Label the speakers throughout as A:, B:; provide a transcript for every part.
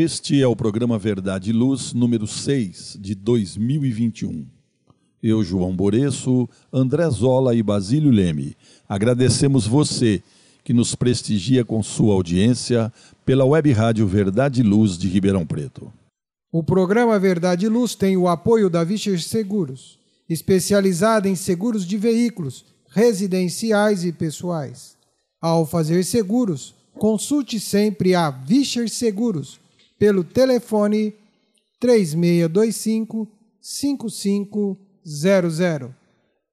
A: Este é o programa Verdade e Luz, número 6 de 2021. Eu, João Boreço, André Zola e Basílio Leme, agradecemos você que nos prestigia com sua audiência pela web rádio Verdade e Luz de Ribeirão Preto.
B: O programa Verdade e Luz tem o apoio da Vischer Seguros, especializada em seguros de veículos, residenciais e pessoais. Ao fazer seguros, consulte sempre a Vischer Seguros pelo telefone 3625 5500.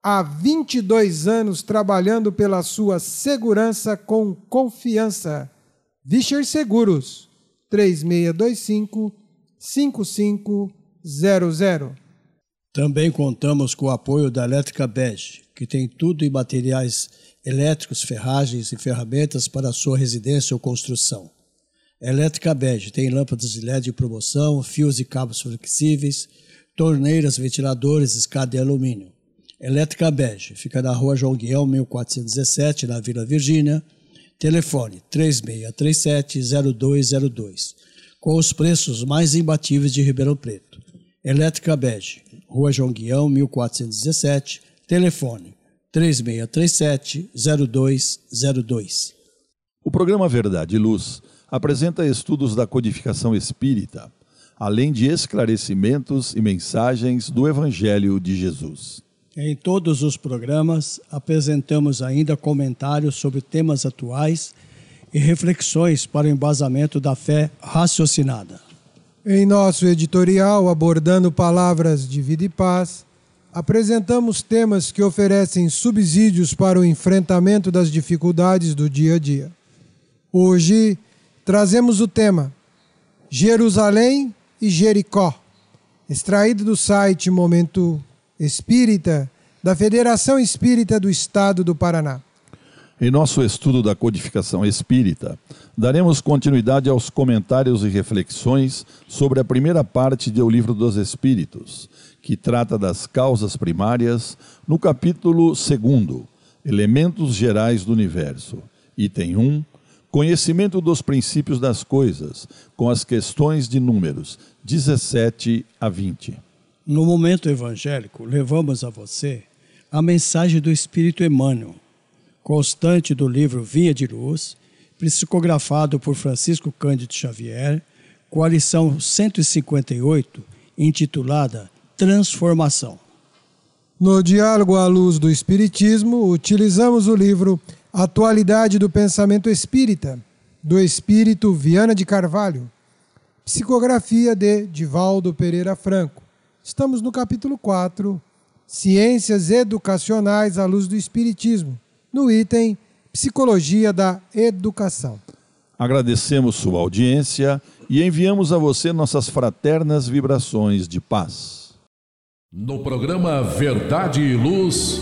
B: Há 22 anos trabalhando pela sua segurança com confiança. Vischer Seguros 3625 5500.
C: Também contamos com o apoio da Elétrica Bege, que tem tudo em materiais elétricos, ferragens e ferramentas para a sua residência ou construção. Elétrica Bege tem lâmpadas de LED de promoção, fios e cabos flexíveis, torneiras, ventiladores, escada de alumínio. Elétrica Bege fica na rua João Guião, 1417, na Vila Virgínia. Telefone 3637-0202, com os preços mais imbatíveis de Ribeirão Preto. Elétrica Bege, Rua João Guião, 1417, telefone 3637-0202.
A: O programa Verdade e Luz apresenta estudos da codificação espírita, além de esclarecimentos e mensagens do Evangelho de Jesus.
C: Em todos os programas, apresentamos ainda comentários sobre temas atuais e reflexões para o embasamento da fé raciocinada.
B: Em nosso editorial, abordando palavras de vida e paz, apresentamos temas que oferecem subsídios para o enfrentamento das dificuldades do dia a dia. Hoje, trazemos o tema Jerusalém e Jericó, extraído do site Momento Espírita da Federação Espírita do Estado do Paraná.
A: Em nosso estudo da codificação espírita, daremos continuidade aos comentários e reflexões sobre a primeira parte do Livro dos Espíritos, que trata das causas primárias, no capítulo 2, Elementos Gerais do Universo, item 1, Conhecimento dos princípios das coisas, com as questões de números 17 a 20.
C: No momento evangélico, levamos a você a mensagem do Espírito Emmanuel, constante do livro Vinha de Luz, psicografado por Francisco Cândido Xavier, com a lição 158, intitulada Transformação.
B: No diálogo à luz do Espiritismo, utilizamos o livro Atualidade do Pensamento Espírita, do Espírito Viana de Carvalho, psicografia de Divaldo Pereira Franco. Estamos no capítulo 4, Ciências Educacionais à Luz do Espiritismo, no item Psicologia da Educação.
A: Agradecemos sua audiência e enviamos a você nossas fraternas vibrações de paz.
D: No programa Verdade e Luz,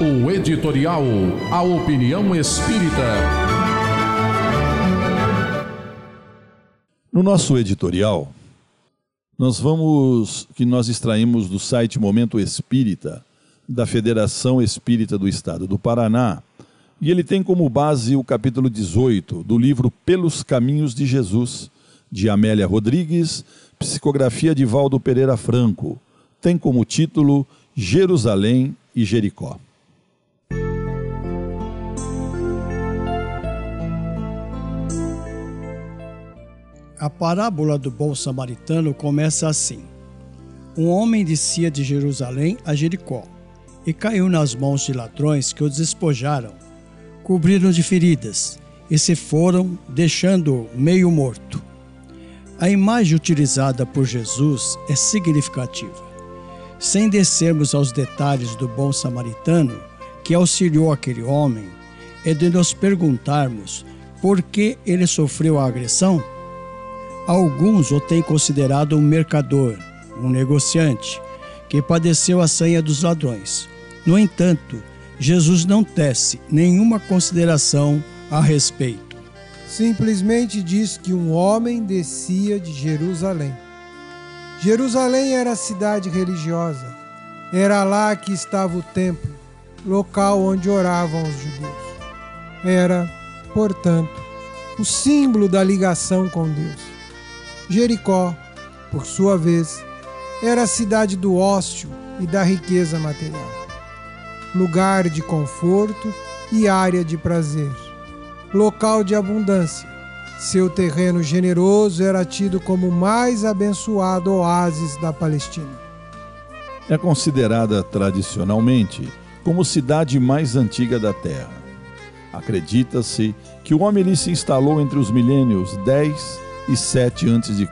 D: o editorial A Opinião Espírita.
A: No nosso editorial, nós vamos que nós extraímos do site Momento Espírita da Federação Espírita do Estado do Paraná, e ele tem como base o capítulo 18 do livro Pelos Caminhos de Jesus, de Amélia Rodrigues, psicografia de Valdo Pereira Franco. Tem como título Jerusalém e Jericó.
C: A parábola do bom samaritano começa assim: Um homem descia de Jerusalém a Jericó e caiu nas mãos de ladrões que o despojaram, cobriram de feridas e se foram, deixando-o meio morto. A imagem utilizada por Jesus é significativa. Sem descermos aos detalhes do bom samaritano que auxiliou aquele homem, é de nos perguntarmos por que ele sofreu a agressão Alguns o têm considerado um mercador, um negociante, que padeceu a sanha dos ladrões. No entanto, Jesus não tece nenhuma consideração a respeito.
B: Simplesmente diz que um homem descia de Jerusalém. Jerusalém era a cidade religiosa. Era lá que estava o templo, local onde oravam os judeus. Era, portanto, o símbolo da ligação com Deus. Jericó, por sua vez, era a cidade do ócio e da riqueza material, lugar de conforto e área de prazer, local de abundância. Seu terreno generoso era tido como o mais abençoado oásis da Palestina.
A: É considerada tradicionalmente como cidade mais antiga da Terra. Acredita-se que o homem ali se instalou entre os milênios 10 e 7 a.C.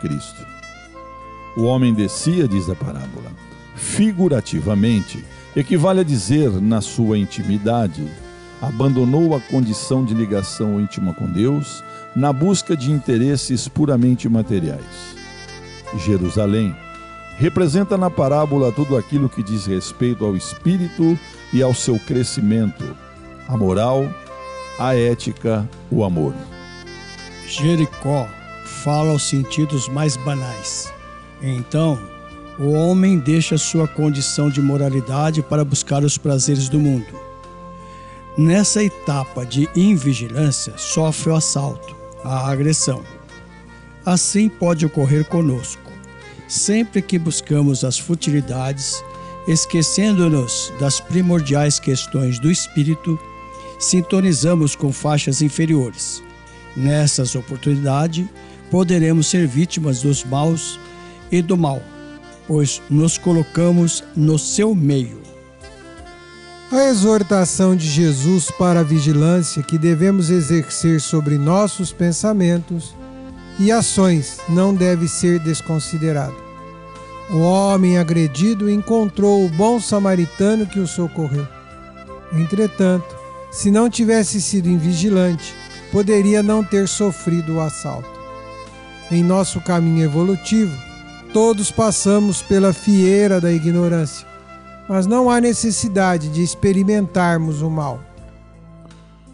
A: O homem descia, diz a parábola. Figurativamente, equivale a dizer, na sua intimidade, abandonou a condição de ligação íntima com Deus na busca de interesses puramente materiais. Jerusalém representa na parábola tudo aquilo que diz respeito ao espírito e ao seu crescimento, a moral, a ética, o amor.
C: Jericó fala aos sentidos mais banais então, o homem deixa sua condição de moralidade para buscar os prazeres do mundo. Nessa etapa de invigilância, sofre o assalto, a agressão. Assim pode ocorrer conosco. Sempre que buscamos as futilidades, esquecendo-nos das primordiais questões do espírito, sintonizamos com faixas inferiores. Nessas oportunidades, poderemos ser vítimas dos maus e do mal, pois nos colocamos no seu meio.
B: A exortação de Jesus para a vigilância que devemos exercer sobre nossos pensamentos e ações não deve ser desconsiderada. O homem agredido encontrou o bom samaritano que o socorreu. Entretanto, se não tivesse sido invigilante, poderia não ter sofrido o assalto. Em nosso caminho evolutivo, Todos passamos pela fieira da ignorância, mas não há necessidade de experimentarmos o mal.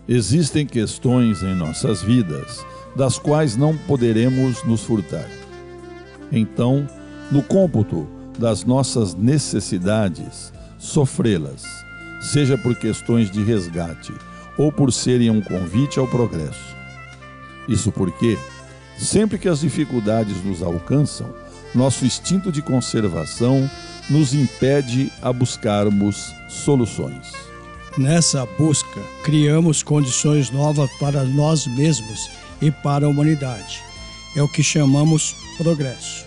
A: Existem questões em nossas vidas das quais não poderemos nos furtar. Então, no cômputo das nossas necessidades, sofrê-las, seja por questões de resgate ou por serem um convite ao progresso. Isso porque, sempre que as dificuldades nos alcançam, nosso instinto de conservação nos impede a buscarmos soluções.
C: Nessa busca, criamos condições novas para nós mesmos e para a humanidade. É o que chamamos progresso.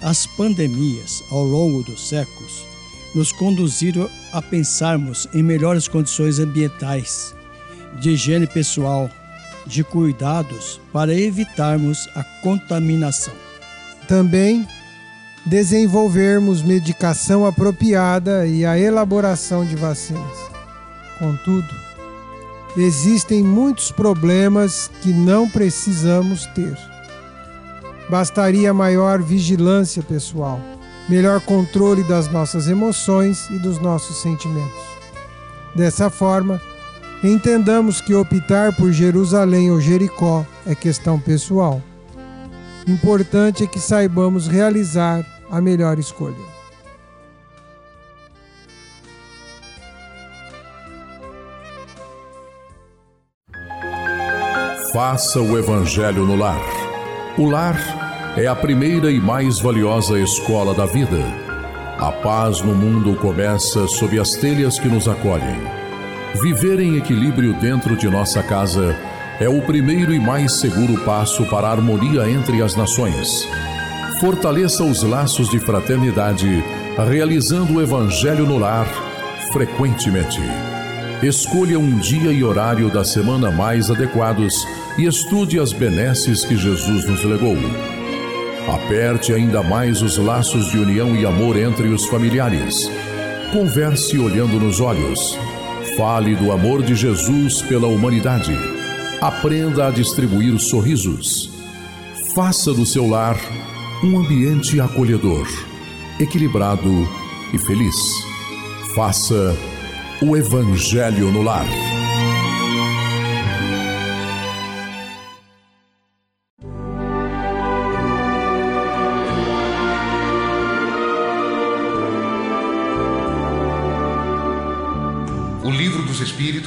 C: As pandemias, ao longo dos séculos, nos conduziram a pensarmos em melhores condições ambientais, de higiene pessoal, de cuidados para evitarmos a contaminação.
B: Também desenvolvermos medicação apropriada e a elaboração de vacinas. Contudo, existem muitos problemas que não precisamos ter. Bastaria maior vigilância pessoal, melhor controle das nossas emoções e dos nossos sentimentos. Dessa forma, entendamos que optar por Jerusalém ou Jericó é questão pessoal Importante é que saibamos realizar a melhor escolha.
D: Faça o Evangelho no lar. O lar é a primeira e mais valiosa escola da vida. A paz no mundo começa sob as telhas que nos acolhem. Viver em equilíbrio dentro de nossa casa é o primeiro e mais seguro passo para a harmonia entre as nações. Fortaleça os laços de fraternidade, realizando o Evangelho no lar frequentemente. Escolha um dia e horário da semana mais adequados e estude as benesses que Jesus nos legou. Aperte ainda mais os laços de união e amor entre os familiares. Converse olhando nos olhos. Fale do amor de Jesus pela humanidade Aprenda a distribuir sorrisos. Faça do seu lar um ambiente acolhedor, equilibrado e feliz. Faça o Evangelho no lar.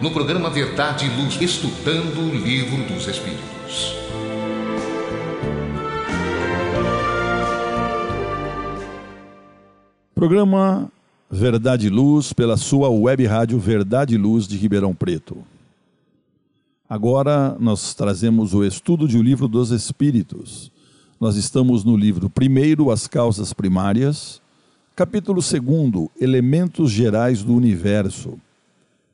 E: no programa Verdade e Luz, estudando o Livro dos Espíritos.
A: Programa Verdade e Luz pela sua web rádio Verdade e Luz de Ribeirão Preto. Agora nós trazemos o estudo de O Livro dos Espíritos. Nós estamos no livro primeiro, As Causas Primárias, capítulo segundo, Elementos Gerais do Universo.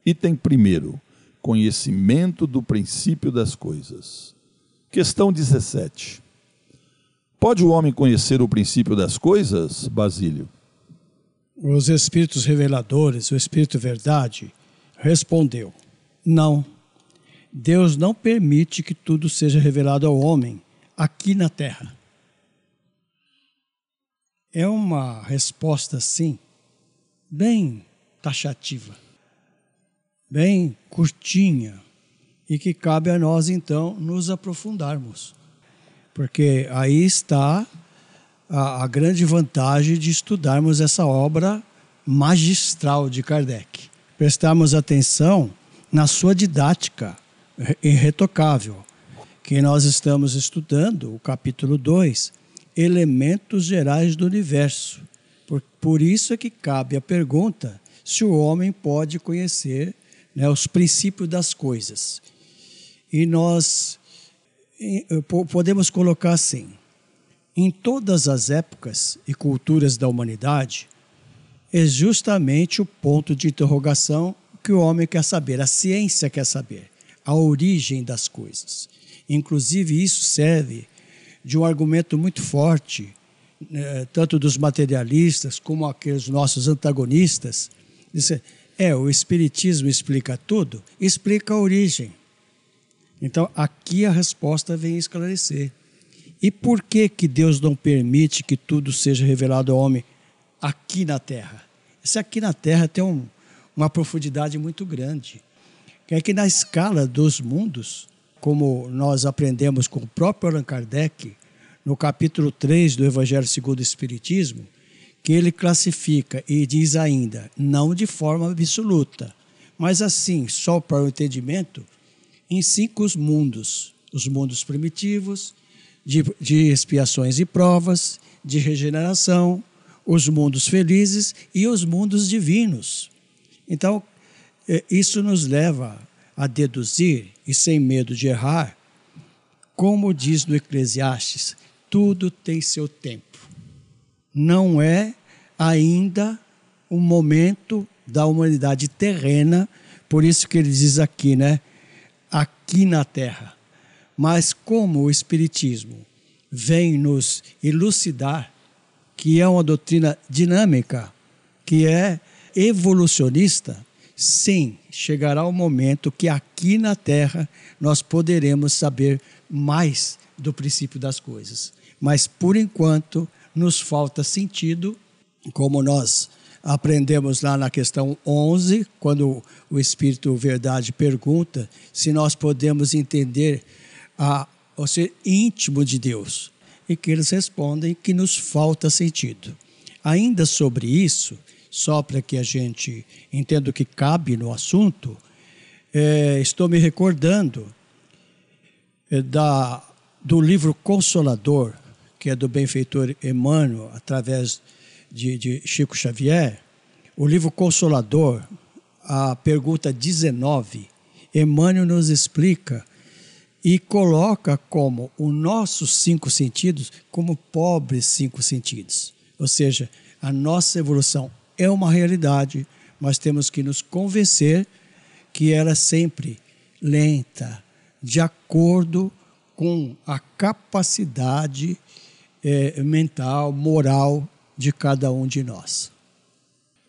A: Item primeiro, Conhecimento do princípio das coisas. Questão 17. Pode o homem conhecer o princípio das coisas, Basílio?
C: Os espíritos reveladores, o espírito verdade, respondeu: Não. Deus não permite que tudo seja revelado ao homem aqui na terra. É uma resposta, sim, bem taxativa, bem curtinha, e que cabe a nós então nos aprofundarmos. Porque aí está a, a grande vantagem de estudarmos essa obra magistral de Kardec. Prestarmos atenção na sua didática irretocável, que nós estamos estudando, o capítulo 2, Elementos Gerais do Universo. Por, por isso é que cabe a pergunta se o homem pode conhecer né, os princípios das coisas. E nós podemos colocar assim: em todas as épocas e culturas da humanidade, é justamente o ponto de interrogação que o homem quer saber, a ciência quer saber, a origem das coisas. Inclusive, isso serve de um argumento muito forte, né, tanto dos materialistas como aqueles nossos antagonistas. Dizem, é, o Espiritismo explica tudo, explica a origem. Então, aqui a resposta vem esclarecer. E por que, que Deus não permite que tudo seja revelado ao homem aqui na terra? Isso aqui na terra tem um, uma profundidade muito grande. É que na escala dos mundos, como nós aprendemos com o próprio Allan Kardec, no capítulo 3 do Evangelho segundo o Espiritismo, que ele classifica e diz ainda, não de forma absoluta, mas assim, só para o entendimento, em cinco mundos: os mundos primitivos, de, de expiações e provas, de regeneração, os mundos felizes e os mundos divinos. Então, é, isso nos leva a deduzir, e sem medo de errar, como diz no Eclesiastes, tudo tem seu tempo. Não é ainda o momento da humanidade terrena, por isso que ele diz aqui, né? Aqui na terra. Mas como o Espiritismo vem nos elucidar que é uma doutrina dinâmica, que é evolucionista, sim, chegará o momento que aqui na Terra nós poderemos saber mais do princípio das coisas. Mas por enquanto nos falta sentido, como nós aprendemos lá na questão 11, quando o Espírito Verdade pergunta se nós podemos entender a, o ser íntimo de Deus. E que eles respondem que nos falta sentido. Ainda sobre isso, só para que a gente entenda o que cabe no assunto, é, estou me recordando é, da, do livro Consolador, que é do benfeitor Emmanuel, através de, de Chico Xavier. O livro Consolador, a pergunta 19, Emmanuel nos explica e coloca como os nossos cinco sentidos como pobres cinco sentidos. Ou seja, a nossa evolução é uma realidade, mas temos que nos convencer que ela é sempre lenta, de acordo com a capacidade é, mental, moral de cada um de nós.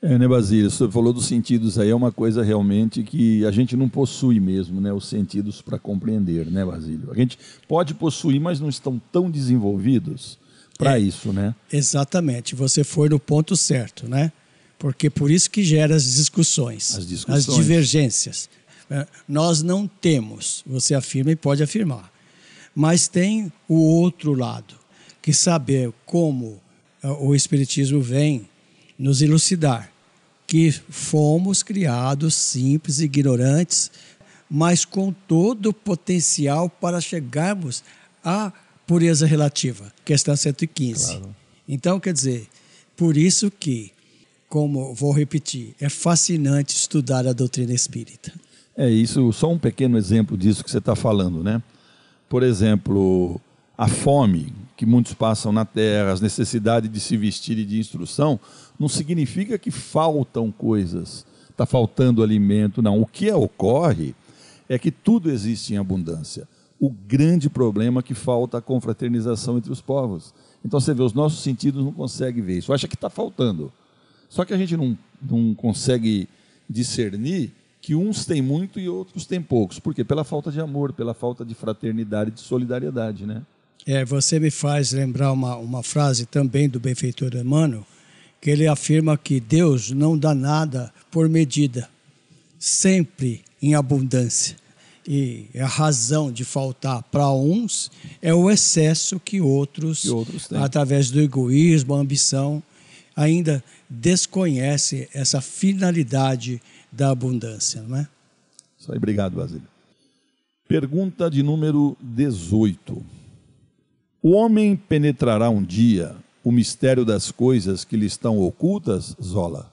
A: É, né, Basílio? Você falou dos sentidos aí, é uma coisa realmente que a gente não possui mesmo, né? Os sentidos para compreender, né, Basílio? A gente pode possuir, mas não estão tão desenvolvidos para é, isso, né?
C: Exatamente. Você foi no ponto certo, né? Porque por isso que gera as discussões,
A: as, discussões.
C: as divergências. É, nós não temos, você afirma e pode afirmar. Mas tem o outro lado, que saber como é, o Espiritismo vem nos elucidar que fomos criados simples, ignorantes, mas com todo o potencial para chegarmos à pureza relativa, questão 115. Claro. Então, quer dizer, por isso que, como vou repetir, é fascinante estudar a doutrina espírita.
A: É isso, só um pequeno exemplo disso que você está falando, né? Por exemplo, a fome que muitos passam na terra, as necessidades de se vestir e de instrução, não significa que faltam coisas, está faltando alimento, não. O que ocorre é que tudo existe em abundância. O grande problema é que falta a confraternização entre os povos. Então você vê, os nossos sentidos não conseguem ver isso, acha que está faltando. Só que a gente não, não consegue discernir que uns têm muito e outros têm poucos. Por quê? Pela falta de amor, pela falta de fraternidade, de solidariedade, né?
C: É, você me faz lembrar uma, uma frase também do benfeitor Emmanuel, que ele afirma que Deus não dá nada por medida, sempre em abundância. E a razão de faltar para uns é o excesso que outros,
A: que outros
C: através do egoísmo, ambição, ainda desconhecem essa finalidade da abundância, não é?
A: Isso aí, obrigado, Basílio. Pergunta de número 18. O homem penetrará um dia o mistério das coisas que lhe estão ocultas, Zola?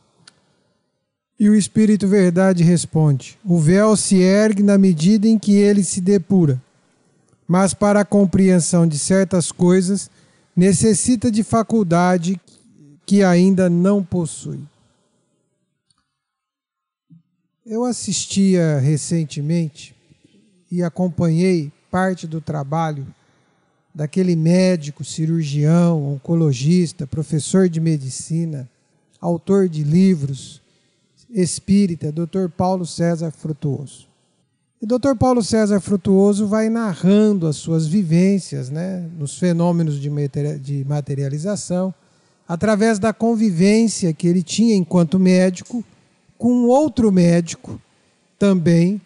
B: E o Espírito Verdade responde: O véu se ergue na medida em que ele se depura, mas para a compreensão de certas coisas necessita de faculdade que ainda não possui. Eu assistia recentemente e acompanhei parte do trabalho daquele médico, cirurgião, oncologista, professor de medicina, autor de livros, espírita, Dr. Paulo César Frutuoso. E Dr. Paulo César Frutuoso vai narrando as suas vivências né, nos fenômenos de materialização, através da convivência que ele tinha enquanto médico com outro médico também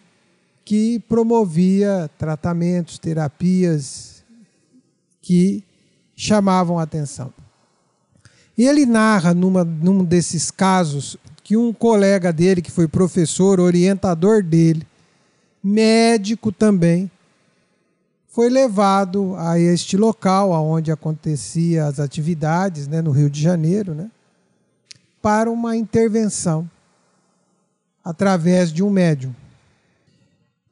B: que promovia tratamentos, terapias que chamavam a atenção. E ele narra numa, num desses casos que um colega dele, que foi professor, orientador dele, médico também, foi levado a este local onde acontecia as atividades, né, no Rio de Janeiro, né, para uma intervenção através de um médium.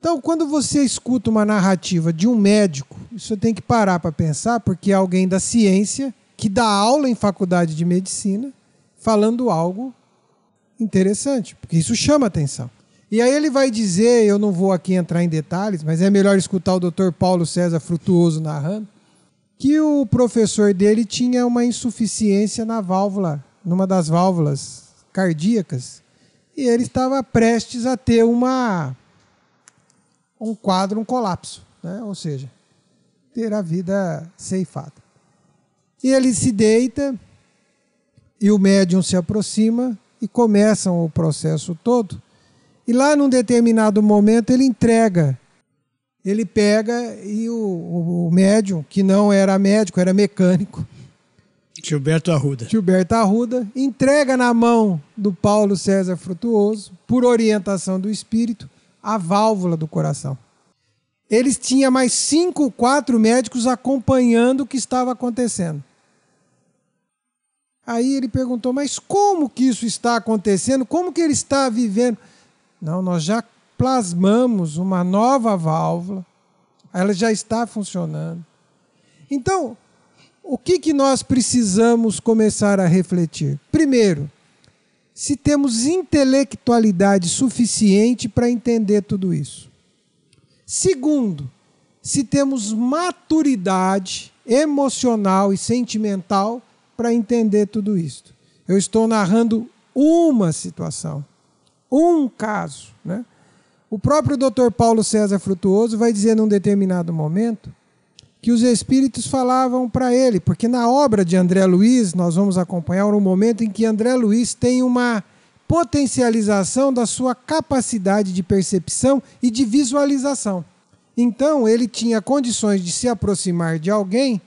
B: Então, quando você escuta uma narrativa de um médico, você tem que parar para pensar, porque é alguém da ciência que dá aula em faculdade de medicina, falando algo interessante, porque isso chama atenção. E aí ele vai dizer, eu não vou aqui entrar em detalhes, mas é melhor escutar o Dr. Paulo César Frutuoso narrando, que o professor dele tinha uma insuficiência na válvula, numa das válvulas cardíacas, e ele estava prestes a ter uma um quadro, um colapso, né? ou seja, ter a vida ceifada. E ele se deita e o médium se aproxima e começam o processo todo. E lá num determinado momento ele entrega, ele pega e o, o médium, que não era médico, era mecânico,
C: Gilberto Arruda.
B: Gilberto Arruda entrega na mão do Paulo César Frutuoso, por orientação do espírito, a válvula do coração. Eles tinham mais cinco, quatro médicos acompanhando o que estava acontecendo. Aí ele perguntou: Mas como que isso está acontecendo? Como que ele está vivendo? Não, nós já plasmamos uma nova válvula ela já está funcionando. Então, o que, que nós precisamos começar a refletir? Primeiro, se temos intelectualidade suficiente para entender tudo isso. Segundo, se temos maturidade emocional e sentimental para entender tudo isso. Eu estou narrando uma situação, um caso. Né? O próprio Dr. Paulo César Frutuoso vai dizer num determinado momento que os espíritos falavam para ele, porque na obra de André Luiz, nós vamos acompanhar um momento em que André Luiz tem uma potencialização da sua capacidade de percepção e de visualização. Então, ele tinha condições de se aproximar de alguém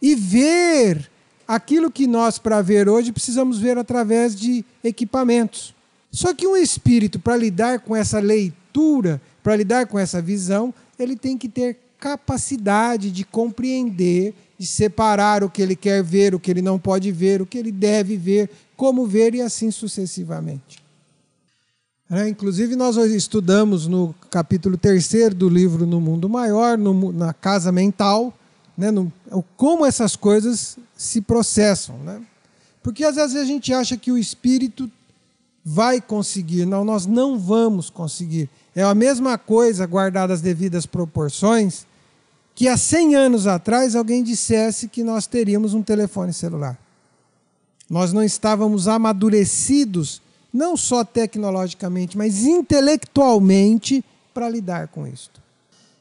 B: e ver aquilo que nós, para ver hoje, precisamos ver através de equipamentos. Só que um espírito, para lidar com essa leitura, para lidar com essa visão, ele tem que ter capacidade de compreender, de separar o que ele quer ver, o que ele não pode ver, o que ele deve ver, como ver e assim sucessivamente. É, inclusive, nós estudamos no capítulo 3 do livro No Mundo Maior, no, na Casa Mental, né, no, como essas coisas se processam. Né? Porque às vezes a gente acha que o espírito vai conseguir. Não, nós não vamos conseguir. É a mesma coisa, guardadas as devidas proporções, que há 100 anos atrás alguém dissesse que nós teríamos um telefone celular. Nós não estávamos amadurecidos, não só tecnologicamente, mas intelectualmente, para lidar com isso.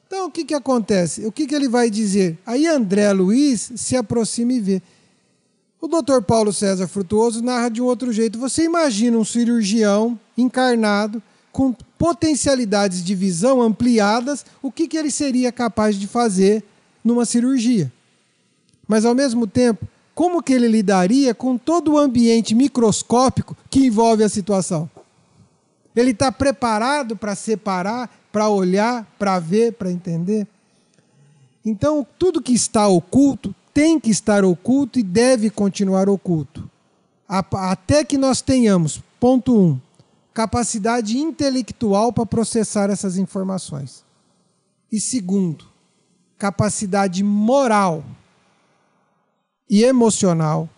B: Então, o que, que acontece? O que, que ele vai dizer? Aí André Luiz se aproxima e vê. O doutor Paulo César Frutuoso narra de um outro jeito. Você imagina um cirurgião encarnado com potencialidades de visão ampliadas, o que, que ele seria capaz de fazer numa cirurgia. Mas, ao mesmo tempo, como que ele lidaria com todo o ambiente microscópico que envolve a situação? Ele está preparado para separar, para olhar, para ver, para entender? Então, tudo que está oculto tem que estar oculto e deve continuar oculto. Até que nós tenhamos, ponto 1, um, capacidade intelectual para processar essas informações. E segundo, capacidade moral e emocional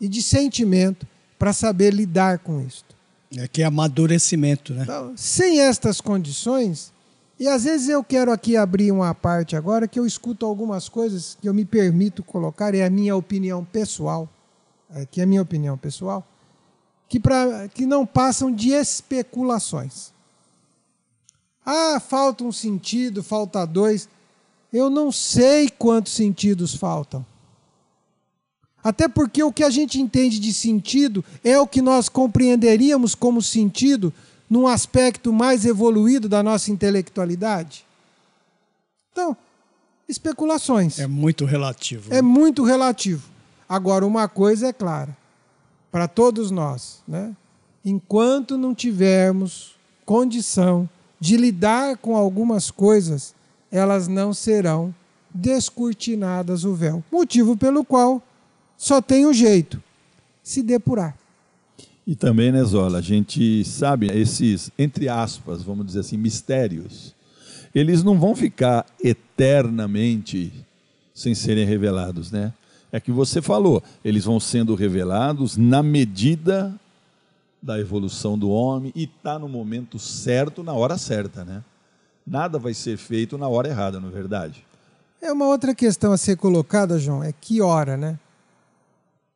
B: e de sentimento para saber lidar com isso.
C: É que é amadurecimento, né?
B: Então, sem estas condições, e às vezes eu quero aqui abrir uma parte agora que eu escuto algumas coisas que eu me permito colocar, é a minha opinião pessoal, é, que é a minha opinião pessoal, que, pra, que não passam de especulações. Ah, falta um sentido, falta dois. Eu não sei quantos sentidos faltam. Até porque o que a gente entende de sentido é o que nós compreenderíamos como sentido num aspecto mais evoluído da nossa intelectualidade. Então, especulações.
C: É muito relativo.
B: É muito relativo. Agora, uma coisa é clara: para todos nós, né? enquanto não tivermos condição de lidar com algumas coisas, elas não serão descortinadas o véu. Motivo pelo qual só tem um jeito: se depurar.
A: E também, né, Zola, a gente sabe esses, entre aspas, vamos dizer assim, mistérios, eles não vão ficar eternamente sem serem revelados, né? É que você falou, eles vão sendo revelados na medida da evolução do homem e está no momento certo, na hora certa, né? Nada vai ser feito na hora errada, não é verdade?
B: É uma outra questão a ser colocada, João, é que hora, né?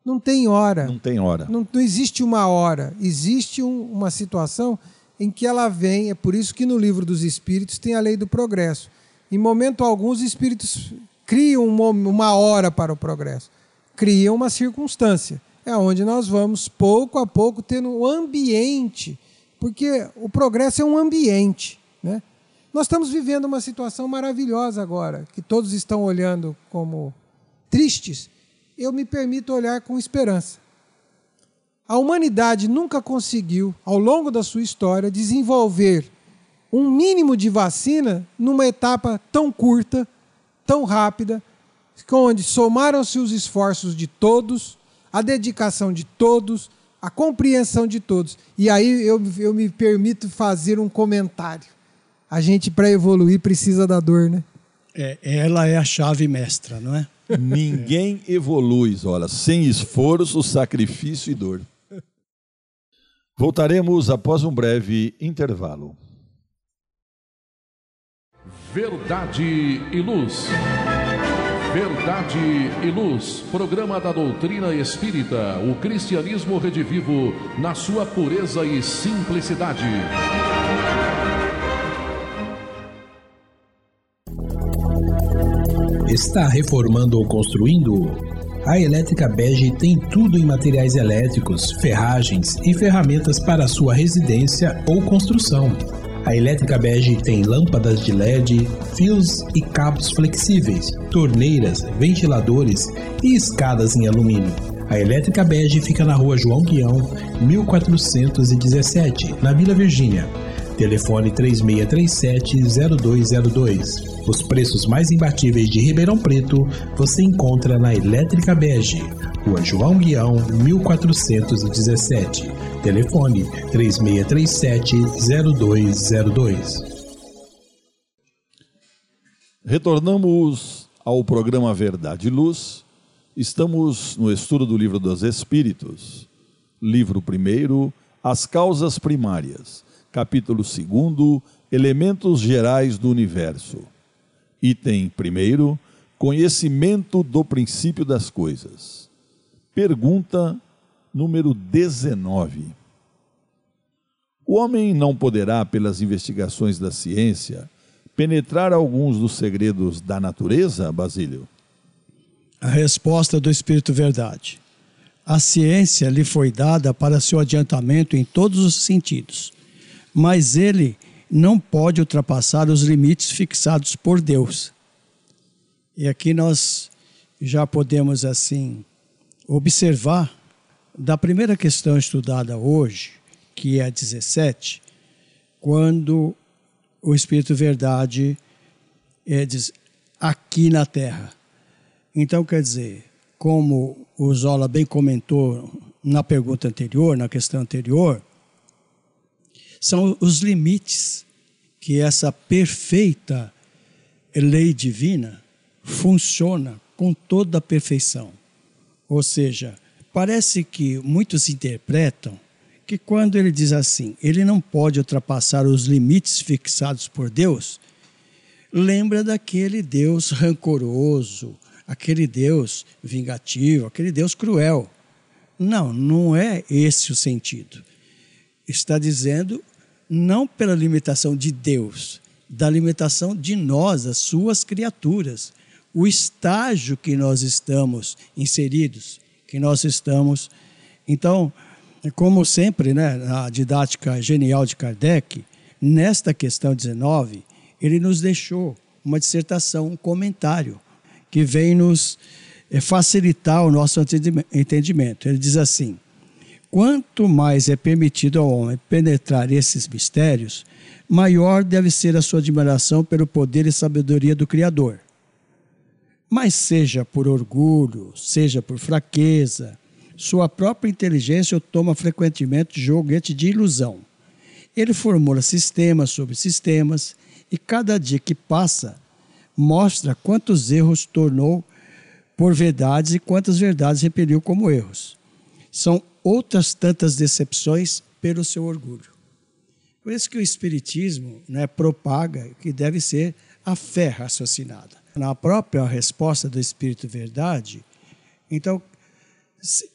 B: Não tem hora.
A: Não tem hora.
B: Não, não existe uma hora. Existe um, uma situação em que ela vem. É por isso que no livro dos Espíritos tem a lei do progresso. Em momento algum, os espíritos criam uma hora para o progresso, criam uma circunstância. É onde nós vamos, pouco a pouco, tendo um ambiente, porque o progresso é um ambiente. Né? Nós estamos vivendo uma situação maravilhosa agora, que todos estão olhando como tristes. Eu me permito olhar com esperança. A humanidade nunca conseguiu, ao longo da sua história, desenvolver um mínimo de vacina numa etapa tão curta tão rápida, onde somaram-se os esforços de todos, a dedicação de todos, a compreensão de todos. E aí eu, eu me permito fazer um comentário. A gente, para evoluir, precisa da dor, né?
C: É, ela é a chave mestra, não é?
A: Ninguém evolui, olha, sem esforço, sacrifício e dor. Voltaremos após um breve intervalo.
D: Verdade e Luz. Verdade e Luz, programa da doutrina espírita, o cristianismo redivivo na sua pureza e simplicidade.
F: Está reformando ou construindo? A Elétrica Bege tem tudo em materiais elétricos, ferragens e ferramentas para sua residência ou construção. A Elétrica Bege tem lâmpadas de LED, fios e cabos flexíveis, torneiras, ventiladores e escadas em alumínio. A Elétrica Bege fica na rua João Guião, 1417, na Vila Virgínia. Telefone 3637-0202. Os preços mais imbatíveis de Ribeirão Preto você encontra na Elétrica Bege, Rua João Guião, 1417. Telefone 3637-0202.
A: Retornamos ao programa Verdade e Luz. Estamos no estudo do Livro dos Espíritos. Livro primeiro, As Causas Primárias. Capítulo segundo, Elementos Gerais do Universo. Item primeiro, Conhecimento do princípio das coisas. Pergunta número 19. O homem não poderá, pelas investigações da ciência, penetrar alguns dos segredos da natureza, Basílio?
C: A resposta do Espírito Verdade. A ciência lhe foi dada para seu adiantamento em todos os sentidos, mas ele não pode ultrapassar os limites fixados por Deus. E aqui nós já podemos assim observar da primeira questão estudada hoje, que é a 17, quando o Espírito Verdade é, diz aqui na Terra. Então, quer dizer, como o Zola bem comentou na pergunta anterior, na questão anterior, são os limites que essa perfeita lei divina funciona com toda a perfeição. Ou seja, parece que muitos interpretam que quando ele diz assim, ele não pode ultrapassar os limites fixados por Deus, lembra daquele Deus rancoroso, aquele Deus vingativo, aquele Deus cruel. Não, não é esse o sentido. Está dizendo não pela limitação de Deus, da limitação de nós, as suas criaturas, o estágio que nós estamos inseridos, que nós estamos. Então, como sempre, né, na didática genial de Kardec, nesta questão 19, ele nos deixou uma dissertação, um comentário, que vem nos eh, facilitar o nosso entendimento. Ele diz assim: Quanto mais é permitido ao homem penetrar esses mistérios, maior deve ser a sua admiração pelo poder e sabedoria do Criador. Mas seja por orgulho, seja por fraqueza, sua própria inteligência o toma frequentemente joguete de ilusão. Ele formula sistemas sobre sistemas e cada dia que passa mostra quantos erros tornou por verdades e quantas verdades repeliu como erros. São outras tantas decepções pelo seu orgulho. Por isso que o Espiritismo né, propaga que deve ser a fé raciocinada. Na própria resposta do Espírito Verdade, então,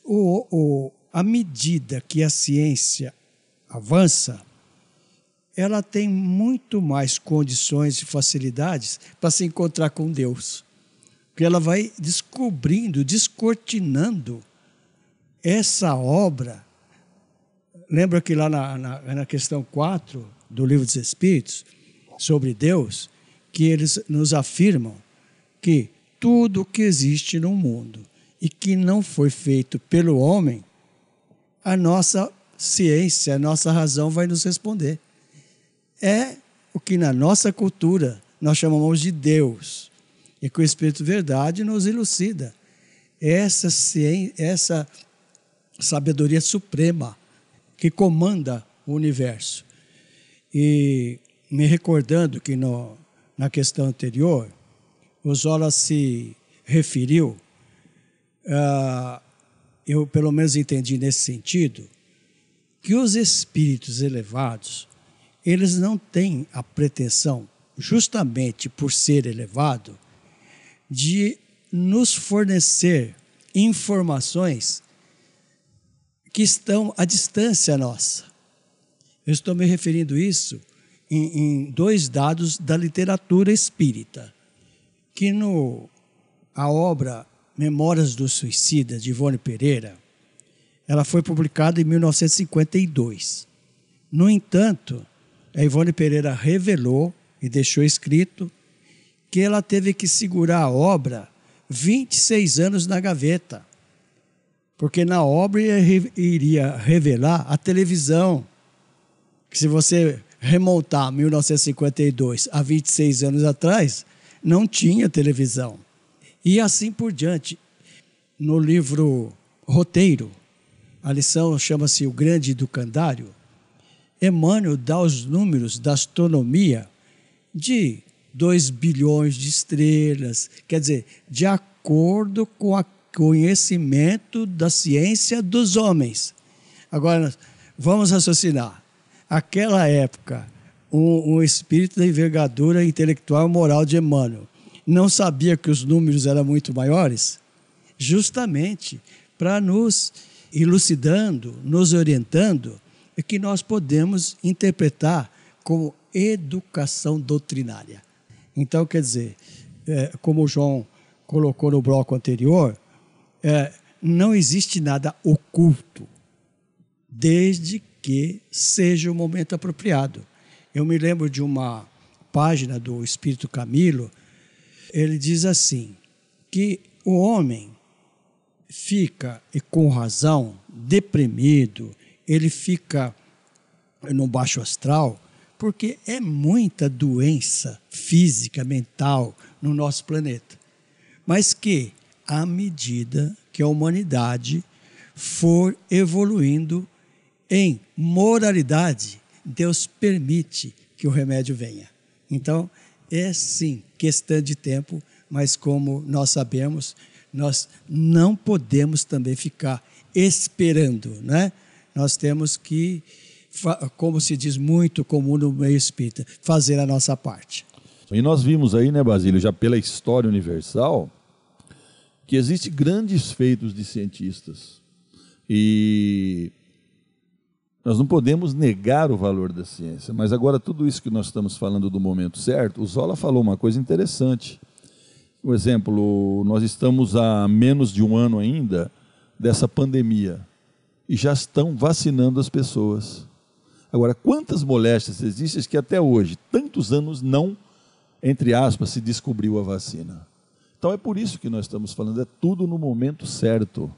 C: o, o, à medida que a ciência avança, ela tem muito mais condições e facilidades para se encontrar com Deus. Porque ela vai descobrindo, descortinando essa obra, lembra que lá na, na, na questão 4 do Livro dos Espíritos, sobre Deus, que eles nos afirmam que tudo que existe no mundo e que não foi feito pelo homem, a nossa ciência, a nossa razão vai nos responder. É o que na nossa cultura nós chamamos de Deus. E que o Espírito Verdade nos elucida. Essa, ciência, essa sabedoria suprema que comanda o universo. E me recordando que no, na questão anterior, o Zola se referiu, uh, eu pelo menos entendi nesse sentido, que os espíritos elevados, eles não têm a pretensão, justamente por ser elevado, de nos fornecer informações que estão à distância nossa. Eu estou me referindo isso em, em dois dados da literatura espírita, que no a obra Memórias do Suicida de Ivone Pereira, ela foi publicada em 1952. No entanto, a Ivone Pereira revelou e deixou escrito que ela teve que segurar a obra 26 anos na gaveta, porque na obra iria revelar a televisão, que se você remontar 1952 a 26 anos atrás, não tinha televisão. E assim por diante. No livro Roteiro, a lição chama-se O Grande Educandário, Emmanuel dá os números da astronomia de 2 bilhões de estrelas, quer dizer, de acordo com o conhecimento da ciência dos homens. Agora, vamos raciocinar. Aquela época, um, um espírito da envergadura intelectual moral de Emmanuel não sabia que os números eram muito maiores? Justamente para nos elucidando, nos orientando, é que nós podemos interpretar como educação doutrinária. Então, quer dizer, é, como o João colocou no bloco anterior, é, não existe nada oculto, desde que seja o momento apropriado. Eu me lembro de uma página do Espírito Camilo, ele diz assim: que o homem fica, e com razão, deprimido, ele fica no baixo astral, porque é muita doença física, mental no nosso planeta. Mas que, à medida que a humanidade for evoluindo em moralidade, Deus permite que o remédio venha. Então, é sim questão de tempo, mas como nós sabemos, nós não podemos também ficar esperando, né? Nós temos que como se diz muito comum no meio espírita, fazer a nossa parte.
A: E nós vimos aí, né, Basílio, já pela história universal, que existem grandes feitos de cientistas. E nós não podemos negar o valor da ciência. Mas agora, tudo isso que nós estamos falando do momento certo, o Zola falou uma coisa interessante. Por exemplo, nós estamos há menos de um ano ainda dessa pandemia e já estão vacinando as pessoas. Agora, quantas moléstias existem que até hoje, tantos anos, não, entre aspas, se descobriu a vacina? Então é por isso que nós estamos falando, é tudo no momento certo.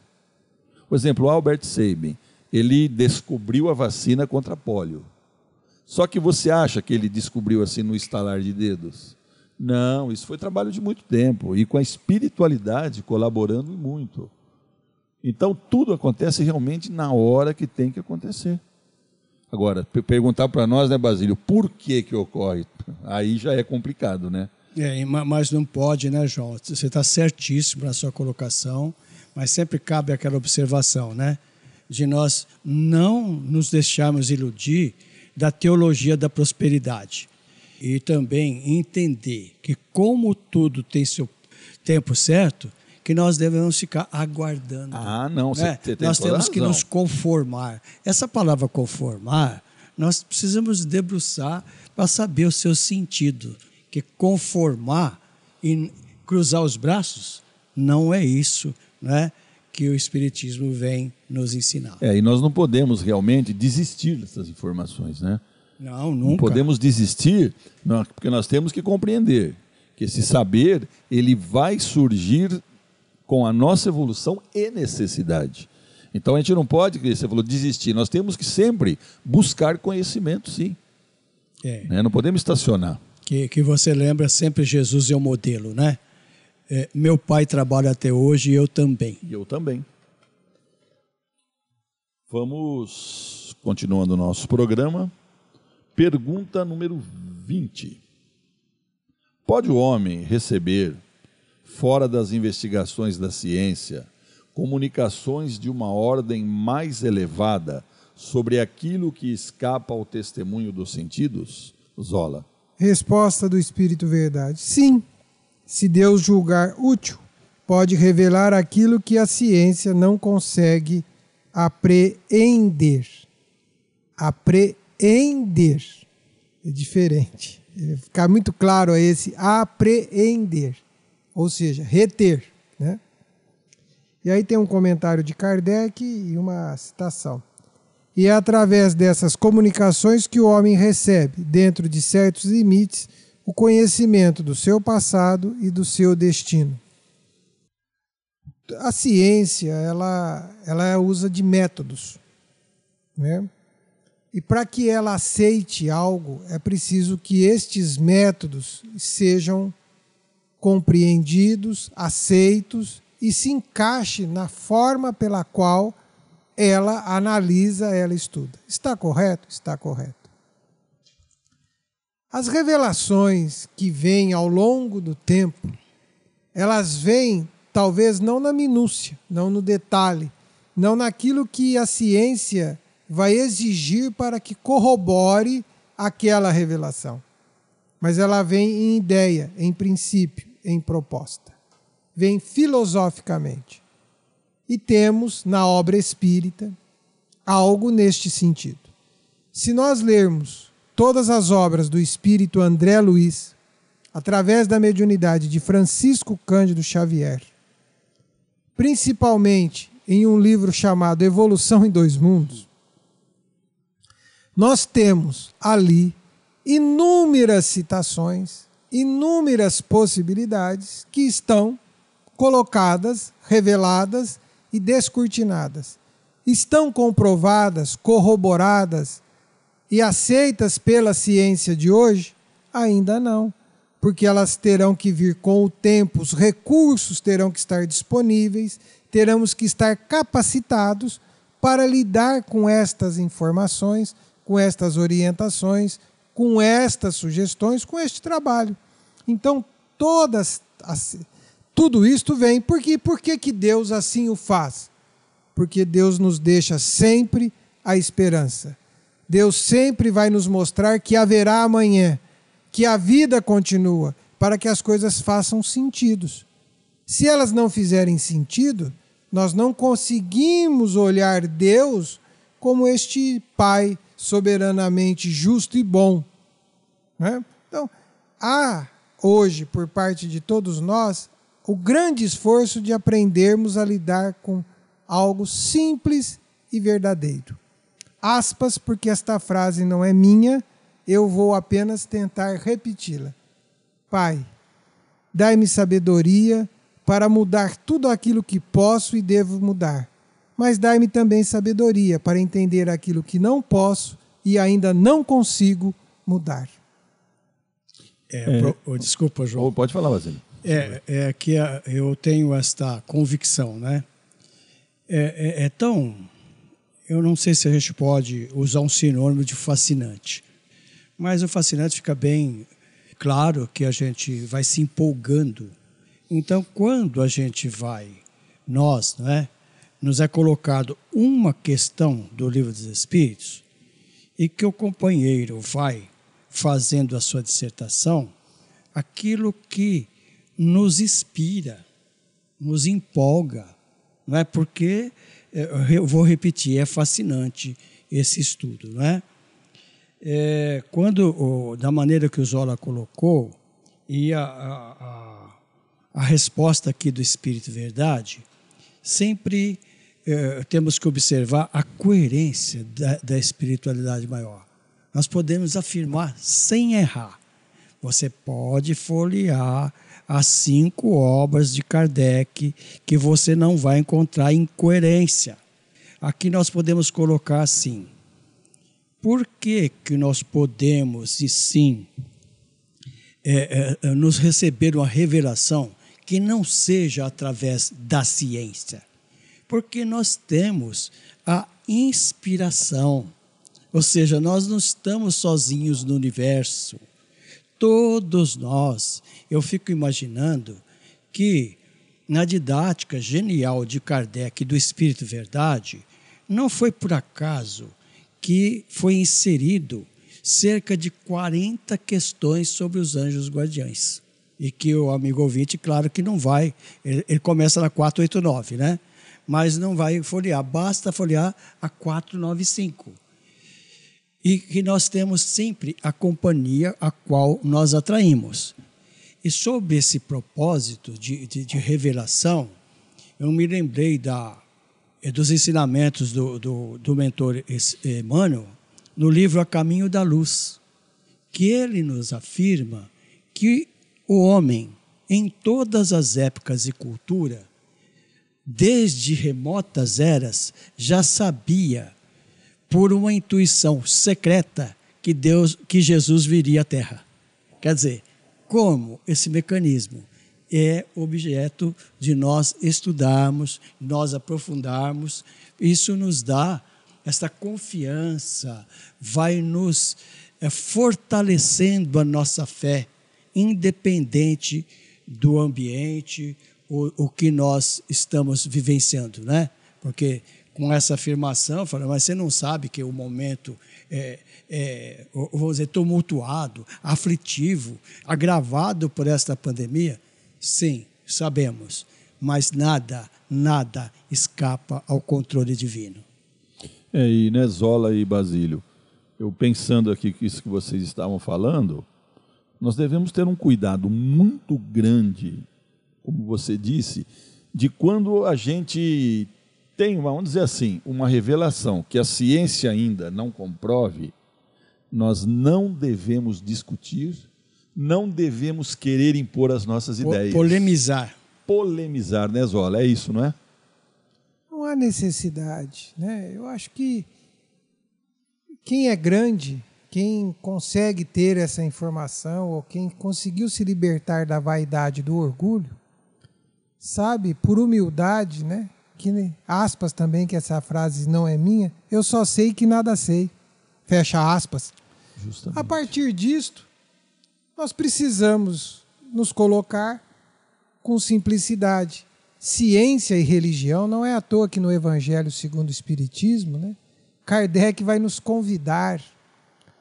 A: Por exemplo, Albert Sabin, ele descobriu a vacina contra pólio. Só que você acha que ele descobriu assim no estalar de dedos? Não, isso foi trabalho de muito tempo e com a espiritualidade colaborando muito. Então tudo acontece realmente na hora que tem que acontecer. Agora, perguntar para nós, né, Basílio, por que que ocorre? Aí já é complicado, né?
C: É, mas não pode, né, João? Você está certíssimo na sua colocação, mas sempre cabe aquela observação, né? De nós não nos deixarmos iludir da teologia da prosperidade. E também entender que, como tudo tem seu tempo certo, que nós devemos ficar aguardando.
A: Ah, não, você
C: né?
A: tem
C: Nós temos que nos conformar. Essa palavra conformar, nós precisamos debruçar para saber o seu sentido. Que conformar e cruzar os braços não é isso, né? Que o Espiritismo vem nos ensinar.
A: É, e nós não podemos realmente desistir dessas informações, né?
C: Não, nunca.
A: Não podemos desistir, porque nós temos que compreender que esse saber ele vai surgir com a nossa evolução e necessidade. Então a gente não pode, você falou, desistir. Nós temos que sempre buscar conhecimento, sim.
C: É.
A: Né? Não podemos estacionar.
C: Que, que você lembra sempre Jesus é o modelo, né? É, meu pai trabalha até hoje e eu também.
A: Eu também. Vamos continuando o nosso programa. Pergunta número 20. Pode o homem receber fora das investigações da ciência, comunicações de uma ordem mais elevada sobre aquilo que escapa ao testemunho dos sentidos? Zola.
B: Resposta do Espírito Verdade: Sim. Se Deus julgar útil, pode revelar aquilo que a ciência não consegue apreender. Apreender. É diferente. Ficar muito claro a esse apreender, ou seja, reter. Né? E aí tem um comentário de Kardec e uma citação. E é através dessas comunicações que o homem recebe, dentro de certos limites, o conhecimento do seu passado e do seu destino. A ciência, ela, ela usa de métodos. Né? E para que ela aceite algo, é preciso que estes métodos sejam compreendidos, aceitos e se encaixe na forma pela qual ela analisa, ela estuda. Está correto? Está correto. As revelações que vêm ao longo do tempo, elas vêm talvez não na minúcia, não no detalhe, não naquilo que a ciência vai exigir para que corrobore aquela revelação. Mas ela vem em ideia, em princípio, em proposta. Vem filosoficamente. E temos na obra espírita algo neste sentido. Se nós lermos todas as obras do espírito André Luiz, através da mediunidade de Francisco Cândido Xavier, principalmente em um livro chamado Evolução em Dois Mundos, nós temos ali inúmeras citações, inúmeras possibilidades que estão colocadas, reveladas e descortinadas. Estão comprovadas, corroboradas e aceitas pela ciência de hoje? Ainda não, porque elas terão que vir com o tempo, os recursos terão que estar disponíveis, teremos que estar capacitados para lidar com estas informações, com estas orientações, com estas sugestões, com este trabalho. Então, todas as, tudo isto vem porque por que Deus assim o faz? Porque Deus nos deixa sempre a esperança. Deus sempre vai nos mostrar que haverá amanhã, que a vida continua, para que as coisas façam sentido. Se elas não fizerem sentido, nós não conseguimos olhar Deus como este Pai soberanamente justo e bom. Né? Então, há hoje, por parte de todos nós, o grande esforço de aprendermos a lidar com algo simples e verdadeiro. Aspas, porque esta frase não é minha, eu vou apenas tentar repeti-la. Pai, dai-me sabedoria para mudar tudo aquilo que posso e devo mudar, mas dai-me também sabedoria para entender aquilo que não posso e ainda não consigo mudar.
C: É, é. Pro, desculpa, João.
A: Pode falar, Basílio.
C: É, é que eu tenho esta convicção, né? É, é, é, tão. Eu não sei se a gente pode usar um sinônimo de fascinante, mas o fascinante fica bem claro que a gente vai se empolgando. Então, quando a gente vai, nós, né, nos é colocado uma questão do livro dos Espíritos e que o companheiro vai fazendo a sua dissertação, aquilo que nos inspira, nos empolga, não é? Porque é, eu vou repetir, é fascinante esse estudo, não é? é quando da maneira que o Zola colocou e a, a, a resposta aqui do Espírito Verdade, sempre é, temos que observar a coerência da, da espiritualidade maior. Nós podemos afirmar sem errar. Você pode folhear as cinco obras de Kardec que você não vai encontrar incoerência. Aqui nós podemos colocar assim: por que, que nós podemos, e sim, é, é, nos receber uma revelação que não seja através da ciência? Porque nós temos a inspiração, ou seja, nós não estamos sozinhos no universo. Todos nós eu fico imaginando que na didática genial de Kardec do Espírito Verdade, não foi por acaso que foi inserido cerca de 40 questões sobre os anjos guardiães. E que o amigo ouvinte, claro que não vai, ele, ele começa na 489, né? Mas não vai folhear, basta folhear a 495. E que nós temos sempre a companhia a qual nós atraímos. E sobre esse propósito de, de, de revelação, eu me lembrei da, dos ensinamentos do, do, do mentor Emmanuel no livro A Caminho da Luz, que ele nos afirma que o homem, em todas as épocas e cultura, desde remotas eras, já sabia, por uma intuição secreta, que Deus, que Jesus viria à Terra. Quer dizer, como esse mecanismo é objeto de nós estudarmos, nós aprofundarmos. Isso nos dá essa confiança, vai nos é, fortalecendo a nossa fé, independente do ambiente, o, o que nós estamos vivenciando, né? Porque com essa afirmação, fala, mas você não sabe que o momento é, é, vamos dizer, tumultuado, aflitivo, agravado por esta pandemia? Sim, sabemos, mas nada, nada escapa ao controle divino.
A: É, e né, Zola e Basílio, eu pensando aqui isso que vocês estavam falando, nós devemos ter um cuidado muito grande, como você disse, de quando a gente tem, vamos dizer assim, uma revelação que a ciência ainda não comprove, nós não devemos discutir, não devemos querer impor as nossas po ideias.
C: Polemizar.
A: Polemizar, né, Zola? É isso, não é?
B: Não há necessidade. Né? Eu acho que quem é grande, quem consegue ter essa informação, ou quem conseguiu se libertar da vaidade, do orgulho, sabe, por humildade, né? Que aspas também, que essa frase não é minha, eu só sei que nada sei. Fecha aspas. Justamente. A partir disto, nós precisamos nos colocar com simplicidade. Ciência e religião não é à toa que no Evangelho segundo o Espiritismo, né, Kardec vai nos convidar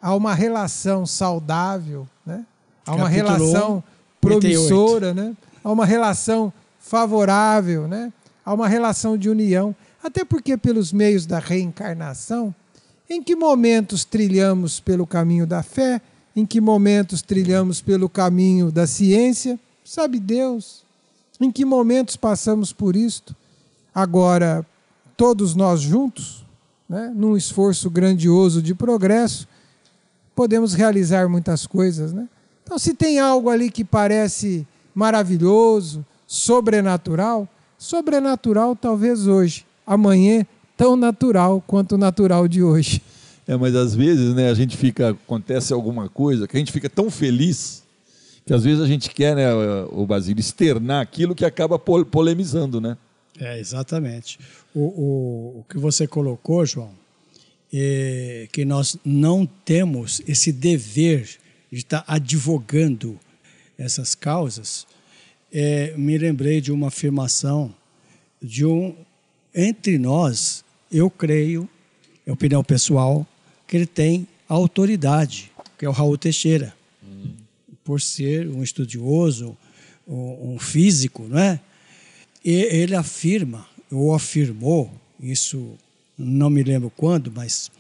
B: a uma relação saudável, né, a uma Capítulo relação promissora, né, a uma relação favorável, né, a uma relação de união. Até porque, pelos meios da reencarnação, em que momentos trilhamos pelo caminho da fé? Em que momentos trilhamos pelo caminho da ciência? Sabe Deus. Em que momentos passamos por isto? Agora, todos nós juntos, né, num esforço grandioso de progresso, podemos realizar muitas coisas. Né? Então, se tem algo ali que parece maravilhoso, sobrenatural, sobrenatural talvez hoje, amanhã tão natural quanto o natural de hoje.
A: É, mas às vezes, né, a gente fica, acontece alguma coisa que a gente fica tão feliz que às vezes a gente quer, né, o Basílio, externar aquilo que acaba polemizando, né?
C: É, exatamente. O, o, o que você colocou, João, é que nós não temos esse dever de estar advogando essas causas. É, me lembrei de uma afirmação de um entre nós eu creio, é opinião pessoal, que ele tem autoridade, que é o Raul Teixeira. Hum. Por ser um estudioso, um físico, não é? E ele afirma, ou afirmou, isso não me lembro quando, mas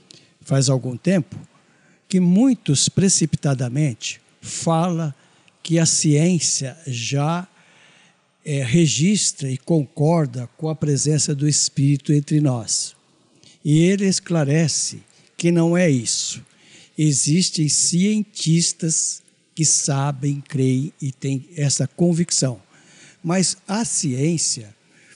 C: faz algum tempo, que muitos precipitadamente fala que a ciência já é, registra e concorda com a presença do Espírito entre nós. E ele esclarece que não é isso. Existem cientistas que sabem, creem e têm essa convicção. Mas a ciência,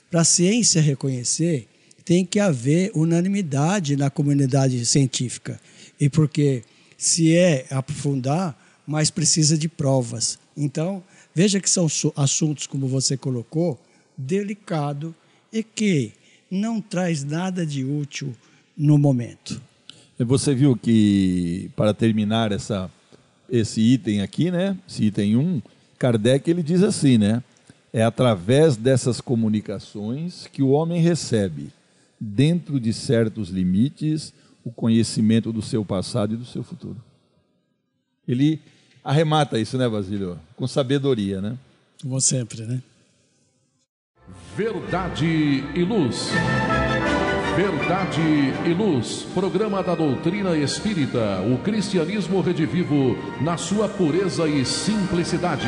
C: para a ciência reconhecer, tem que haver unanimidade na comunidade científica. E porque se é aprofundar, mais precisa de provas. Então, Veja que são assuntos, como você colocou, delicado e que não traz nada de útil no momento.
A: Você viu que, para terminar essa, esse item aqui, né? Esse item 1, Kardec ele diz assim, né? É através dessas comunicações que o homem recebe, dentro de certos limites, o conhecimento do seu passado e do seu futuro. Ele arremata isso, né, Basílio? Com sabedoria, né?
C: Como sempre, né?
D: Verdade e Luz. Verdade e Luz, programa da doutrina espírita, o cristianismo redivivo na sua pureza e simplicidade.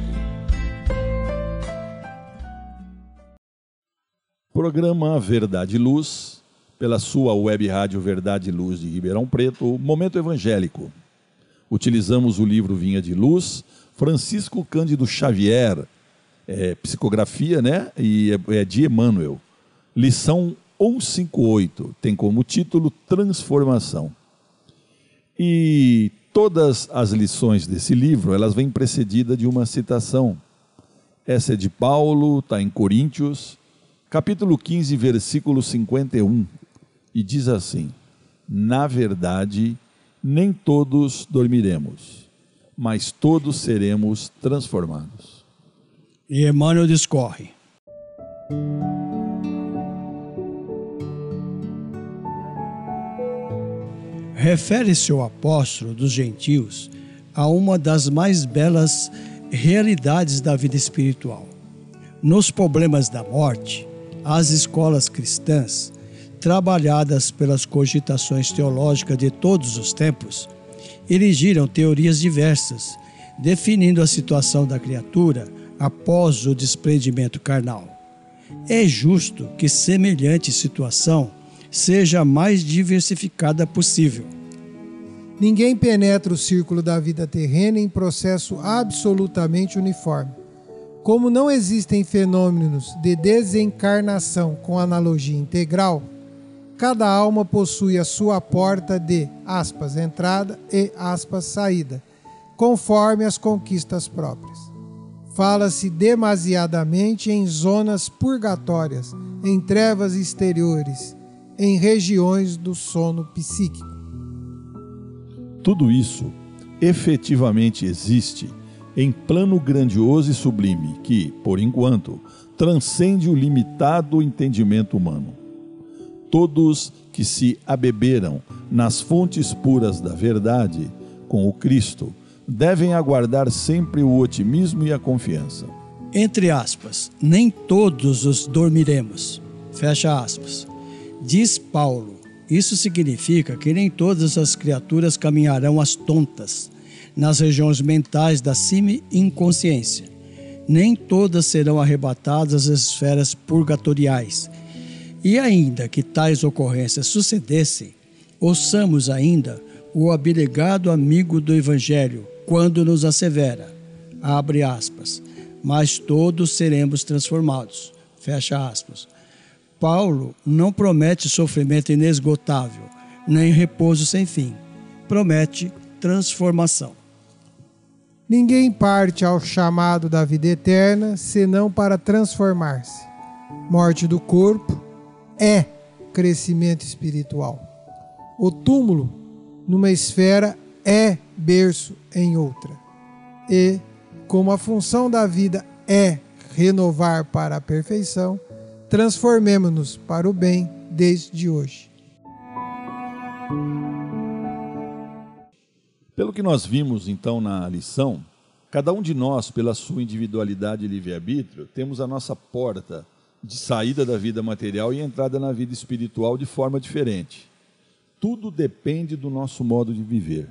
A: Programa Verdade e Luz, pela sua web rádio Verdade e Luz de Ribeirão Preto, Momento Evangélico. Utilizamos o livro Vinha de Luz, Francisco Cândido Xavier, é, psicografia, né? E é, é de Emmanuel. Lição 158, tem como título Transformação. E todas as lições desse livro, elas vêm precedidas de uma citação. Essa é de Paulo, está em Coríntios, capítulo 15, versículo 51, e diz assim: Na verdade, nem todos dormiremos, mas todos seremos transformados.
C: E Emmanuel discorre. Refere-se o apóstolo dos gentios a uma das mais belas realidades da vida espiritual. Nos problemas da morte, as escolas cristãs, trabalhadas pelas cogitações teológicas de todos os tempos, erigiram teorias diversas, definindo a situação da criatura após o desprendimento carnal. É justo que semelhante situação seja a mais diversificada possível.
B: Ninguém penetra o círculo da vida terrena em processo absolutamente uniforme. Como não existem fenômenos de desencarnação com analogia integral, cada alma possui a sua porta de aspas entrada e aspas saída, conforme as conquistas próprias. Fala-se demasiadamente em zonas purgatórias, em trevas exteriores, em regiões do sono psíquico.
A: Tudo isso efetivamente existe em plano grandioso e sublime que, por enquanto, transcende o limitado entendimento humano. Todos que se abeberam nas fontes puras da verdade com o Cristo devem aguardar sempre o otimismo e a confiança.
C: Entre aspas, nem todos os dormiremos. Fecha aspas. Diz Paulo isso significa que nem todas as criaturas caminharão às tontas, nas regiões mentais da semi-inconsciência. Nem todas serão arrebatadas às esferas purgatoriais. E ainda que tais ocorrências sucedessem, ouçamos ainda o abnegado amigo do Evangelho, quando nos assevera, abre aspas, mas todos seremos transformados, fecha aspas Paulo não promete sofrimento inesgotável, nem repouso sem fim. Promete transformação.
B: Ninguém parte ao chamado da vida eterna senão para transformar-se. Morte do corpo é crescimento espiritual. O túmulo, numa esfera, é berço em outra. E, como a função da vida é renovar para a perfeição, transformemo-nos para o bem desde hoje.
A: Pelo que nós vimos então na lição, cada um de nós, pela sua individualidade e livre-arbítrio, temos a nossa porta de saída da vida material e entrada na vida espiritual de forma diferente. Tudo depende do nosso modo de viver.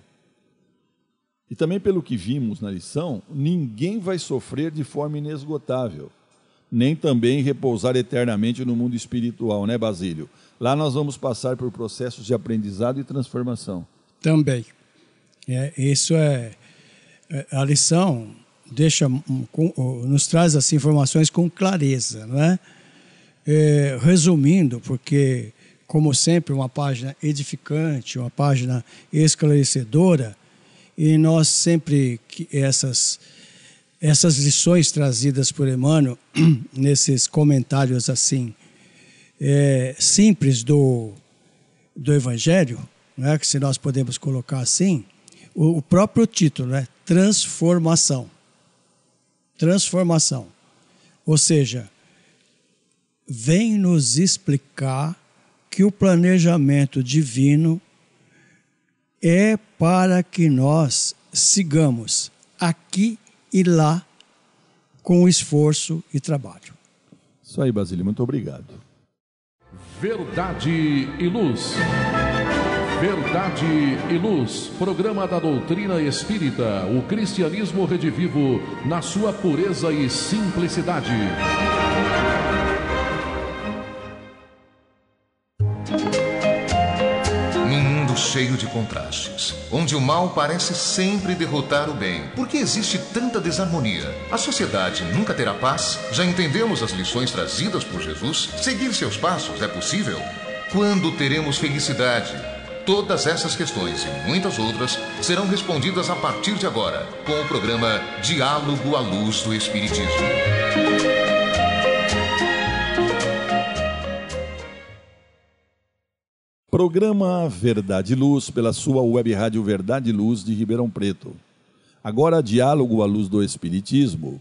A: E também pelo que vimos na lição, ninguém vai sofrer de forma inesgotável, nem também repousar eternamente no mundo espiritual, né, Basílio? Lá nós vamos passar por processos de aprendizado e transformação.
C: Também. É, isso é, é a lição deixa nos traz as informações com clareza, não é? é? Resumindo, porque como sempre uma página edificante, uma página esclarecedora, e nós sempre que essas essas lições trazidas por Emmanuel nesses comentários assim é, simples do do Evangelho, né, que se nós podemos colocar assim, o, o próprio título, né? Transformação. Transformação. Ou seja, vem nos explicar que o planejamento divino é para que nós sigamos aqui e lá com esforço e trabalho.
A: Isso aí, Basílio, muito obrigado.
D: Verdade e luz. Verdade e Luz, programa da doutrina espírita, o cristianismo redivivo na sua pureza e simplicidade.
E: Num mundo cheio de contrastes, onde o mal parece sempre derrotar o bem, por que existe tanta desarmonia? A sociedade nunca terá paz? Já entendemos as lições trazidas por Jesus? Seguir seus passos é possível? Quando teremos felicidade? Todas essas questões e muitas outras serão respondidas a partir de agora com o programa Diálogo à Luz do Espiritismo.
A: Programa Verdade e Luz pela sua web rádio Verdade e Luz de Ribeirão Preto. Agora, Diálogo à Luz do Espiritismo.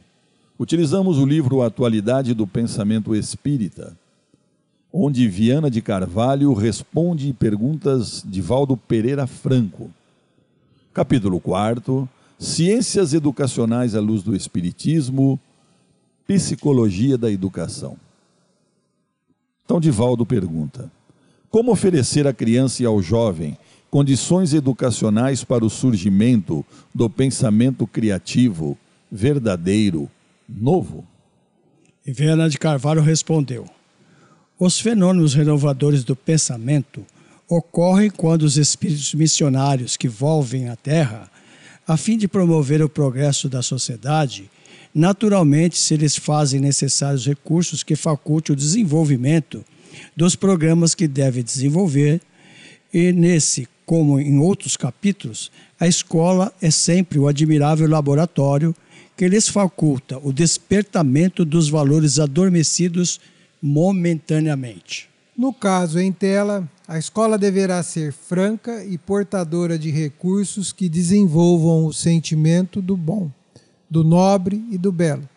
A: Utilizamos o livro Atualidade do Pensamento Espírita onde Viana de Carvalho responde perguntas de Valdo Pereira Franco. Capítulo 4 Ciências Educacionais à Luz do Espiritismo, Psicologia da Educação. Então, Divaldo pergunta: Como oferecer à criança e ao jovem condições educacionais para o surgimento do pensamento criativo, verdadeiro, novo?
C: E Viana de Carvalho respondeu: os fenômenos renovadores do pensamento ocorrem quando os espíritos missionários que volvem à Terra, a fim de promover o progresso da sociedade, naturalmente se lhes fazem necessários recursos que facultem o desenvolvimento dos programas que deve desenvolver, e nesse, como em outros capítulos, a escola é sempre o admirável laboratório que lhes faculta o despertamento dos valores adormecidos momentaneamente.
B: No caso em tela, a escola deverá ser franca e portadora de recursos que desenvolvam o sentimento do bom, do nobre e do belo,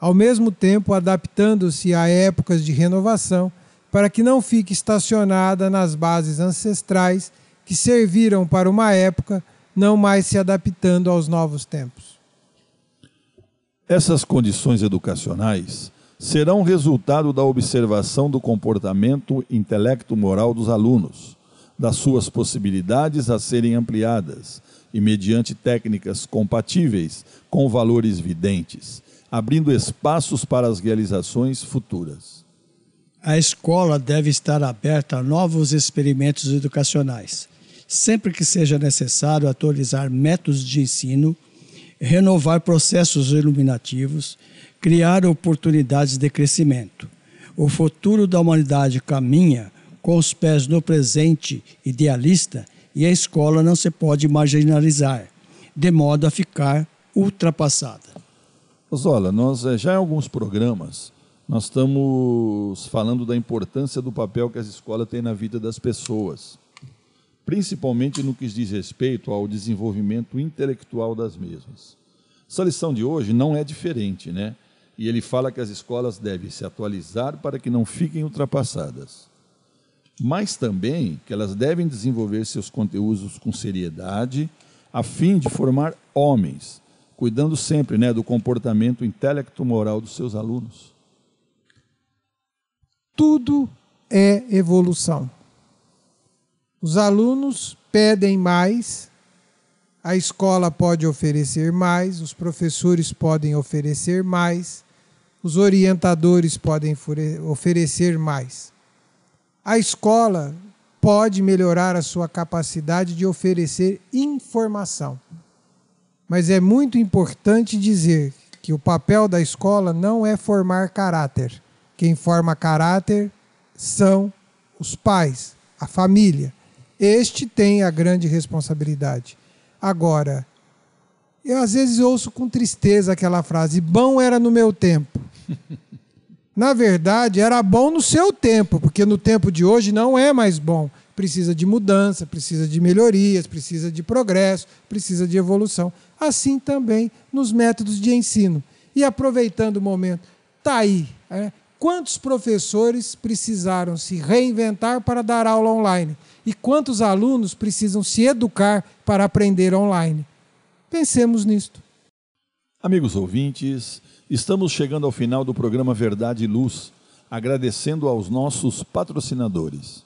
B: ao mesmo tempo adaptando-se a épocas de renovação para que não fique estacionada nas bases ancestrais que serviram para uma época, não mais se adaptando aos novos tempos.
A: Essas condições educacionais serão resultado da observação do comportamento intelecto-moral dos alunos, das suas possibilidades a serem ampliadas e mediante técnicas compatíveis com valores videntes, abrindo espaços para as realizações futuras.
C: A escola deve estar aberta a novos experimentos educacionais, sempre que seja necessário atualizar métodos de ensino, renovar processos iluminativos criar oportunidades de crescimento. O futuro da humanidade caminha com os pés no presente idealista e a escola não se pode marginalizar, de modo a ficar ultrapassada.
A: Zola, nós eh, já em alguns programas nós estamos falando da importância do papel que as escolas têm na vida das pessoas, principalmente no que diz respeito ao desenvolvimento intelectual das mesmas. Essa lição de hoje não é diferente, né? E ele fala que as escolas devem se atualizar para que não fiquem ultrapassadas. Mas também que elas devem desenvolver seus conteúdos com seriedade, a fim de formar homens, cuidando sempre né, do comportamento intelecto-moral dos seus alunos.
B: Tudo é evolução. Os alunos pedem mais, a escola pode oferecer mais, os professores podem oferecer mais, os orientadores podem oferecer mais. A escola pode melhorar a sua capacidade de oferecer informação. Mas é muito importante dizer que o papel da escola não é formar caráter. Quem forma caráter são os pais, a família. Este tem a grande responsabilidade. Agora, eu às vezes ouço com tristeza aquela frase: bom era no meu tempo. Na verdade, era bom no seu tempo, porque no tempo de hoje não é mais bom. Precisa de mudança, precisa de melhorias, precisa de progresso, precisa de evolução. Assim também nos métodos de ensino. E aproveitando o momento, está aí. É, quantos professores precisaram se reinventar para dar aula online? E quantos alunos precisam se educar para aprender online? Pensemos nisto.
A: Amigos ouvintes, estamos chegando ao final do programa Verdade e Luz, agradecendo aos nossos patrocinadores.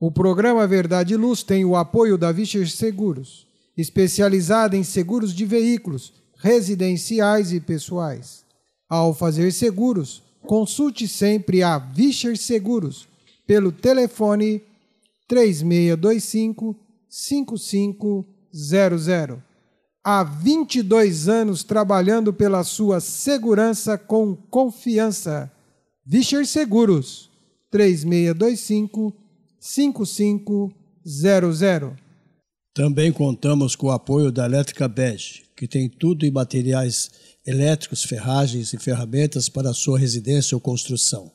B: O programa Verdade e Luz tem o apoio da Vischer Seguros, especializada em seguros de veículos, residenciais e pessoais. Ao fazer seguros, consulte sempre a Vischer Seguros pelo telefone 3625 5500. Há 22 anos trabalhando pela sua segurança com confiança. Vischer Seguros 3625 5500.
C: Também contamos com o apoio da Elétrica Bege, que tem tudo em materiais elétricos, ferragens e ferramentas para a sua residência ou construção.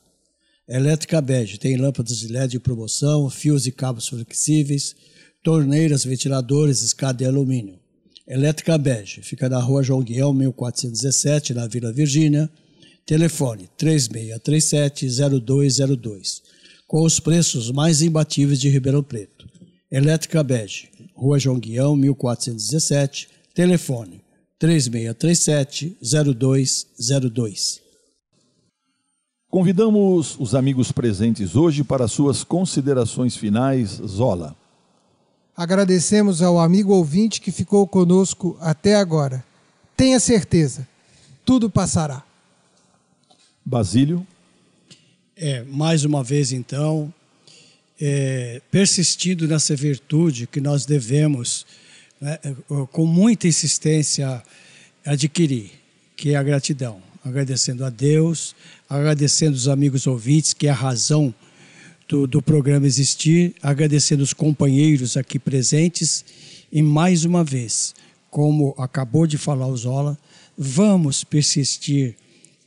C: Elétrica Bege tem lâmpadas de LED de promoção, fios e cabos flexíveis, torneiras, ventiladores, escada de alumínio. Elétrica Bege fica na rua João Guião, 1417, na Vila Virgínia. Telefone 3637-0202, com os preços mais imbatíveis de Ribeirão Preto. Elétrica Bege, Rua João Guião, 1417, telefone 3637-0202.
A: Convidamos os amigos presentes hoje para suas considerações finais, Zola.
B: Agradecemos ao amigo ouvinte que ficou conosco até agora. Tenha certeza, tudo passará.
A: Basílio.
C: É, mais uma vez então, é, persistindo nessa virtude que nós devemos, né, com muita insistência, adquirir, que é a gratidão agradecendo a Deus, agradecendo os amigos ouvintes, que é a razão do, do programa existir, agradecendo os companheiros aqui presentes e mais uma vez, como acabou de falar o Zola, vamos persistir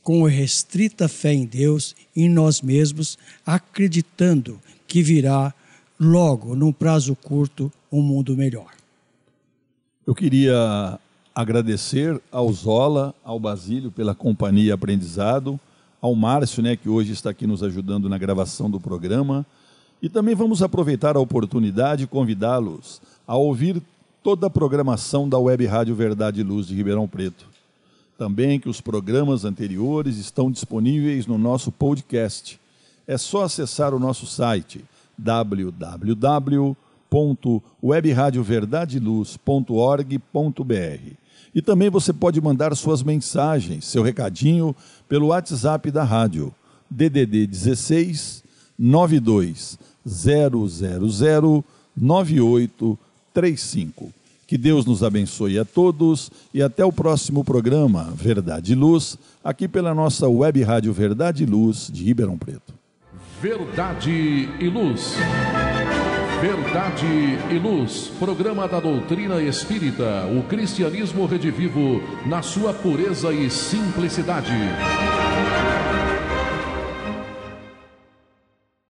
C: com restrita fé em Deus, em nós mesmos, acreditando que virá logo, num prazo curto, um mundo melhor.
A: Eu queria agradecer ao Zola, ao Basílio pela companhia e aprendizado, ao Márcio, né, que hoje está aqui nos ajudando na gravação do programa. E também vamos aproveitar a oportunidade e convidá-los a ouvir toda a programação da Web Rádio Verdade e Luz de Ribeirão Preto. Também que os programas anteriores estão disponíveis no nosso podcast. É só acessar o nosso site www.webradioverdadeluz.org.br e também você pode mandar suas mensagens, seu recadinho, pelo WhatsApp da rádio, DDD 16 92 000 9835. Que Deus nos abençoe a todos e até o próximo programa Verdade e Luz, aqui pela nossa web rádio Verdade e Luz de Ribeirão Preto.
D: Verdade e Luz. Verdade e Luz, programa da doutrina espírita, o cristianismo redivivo na sua pureza e simplicidade.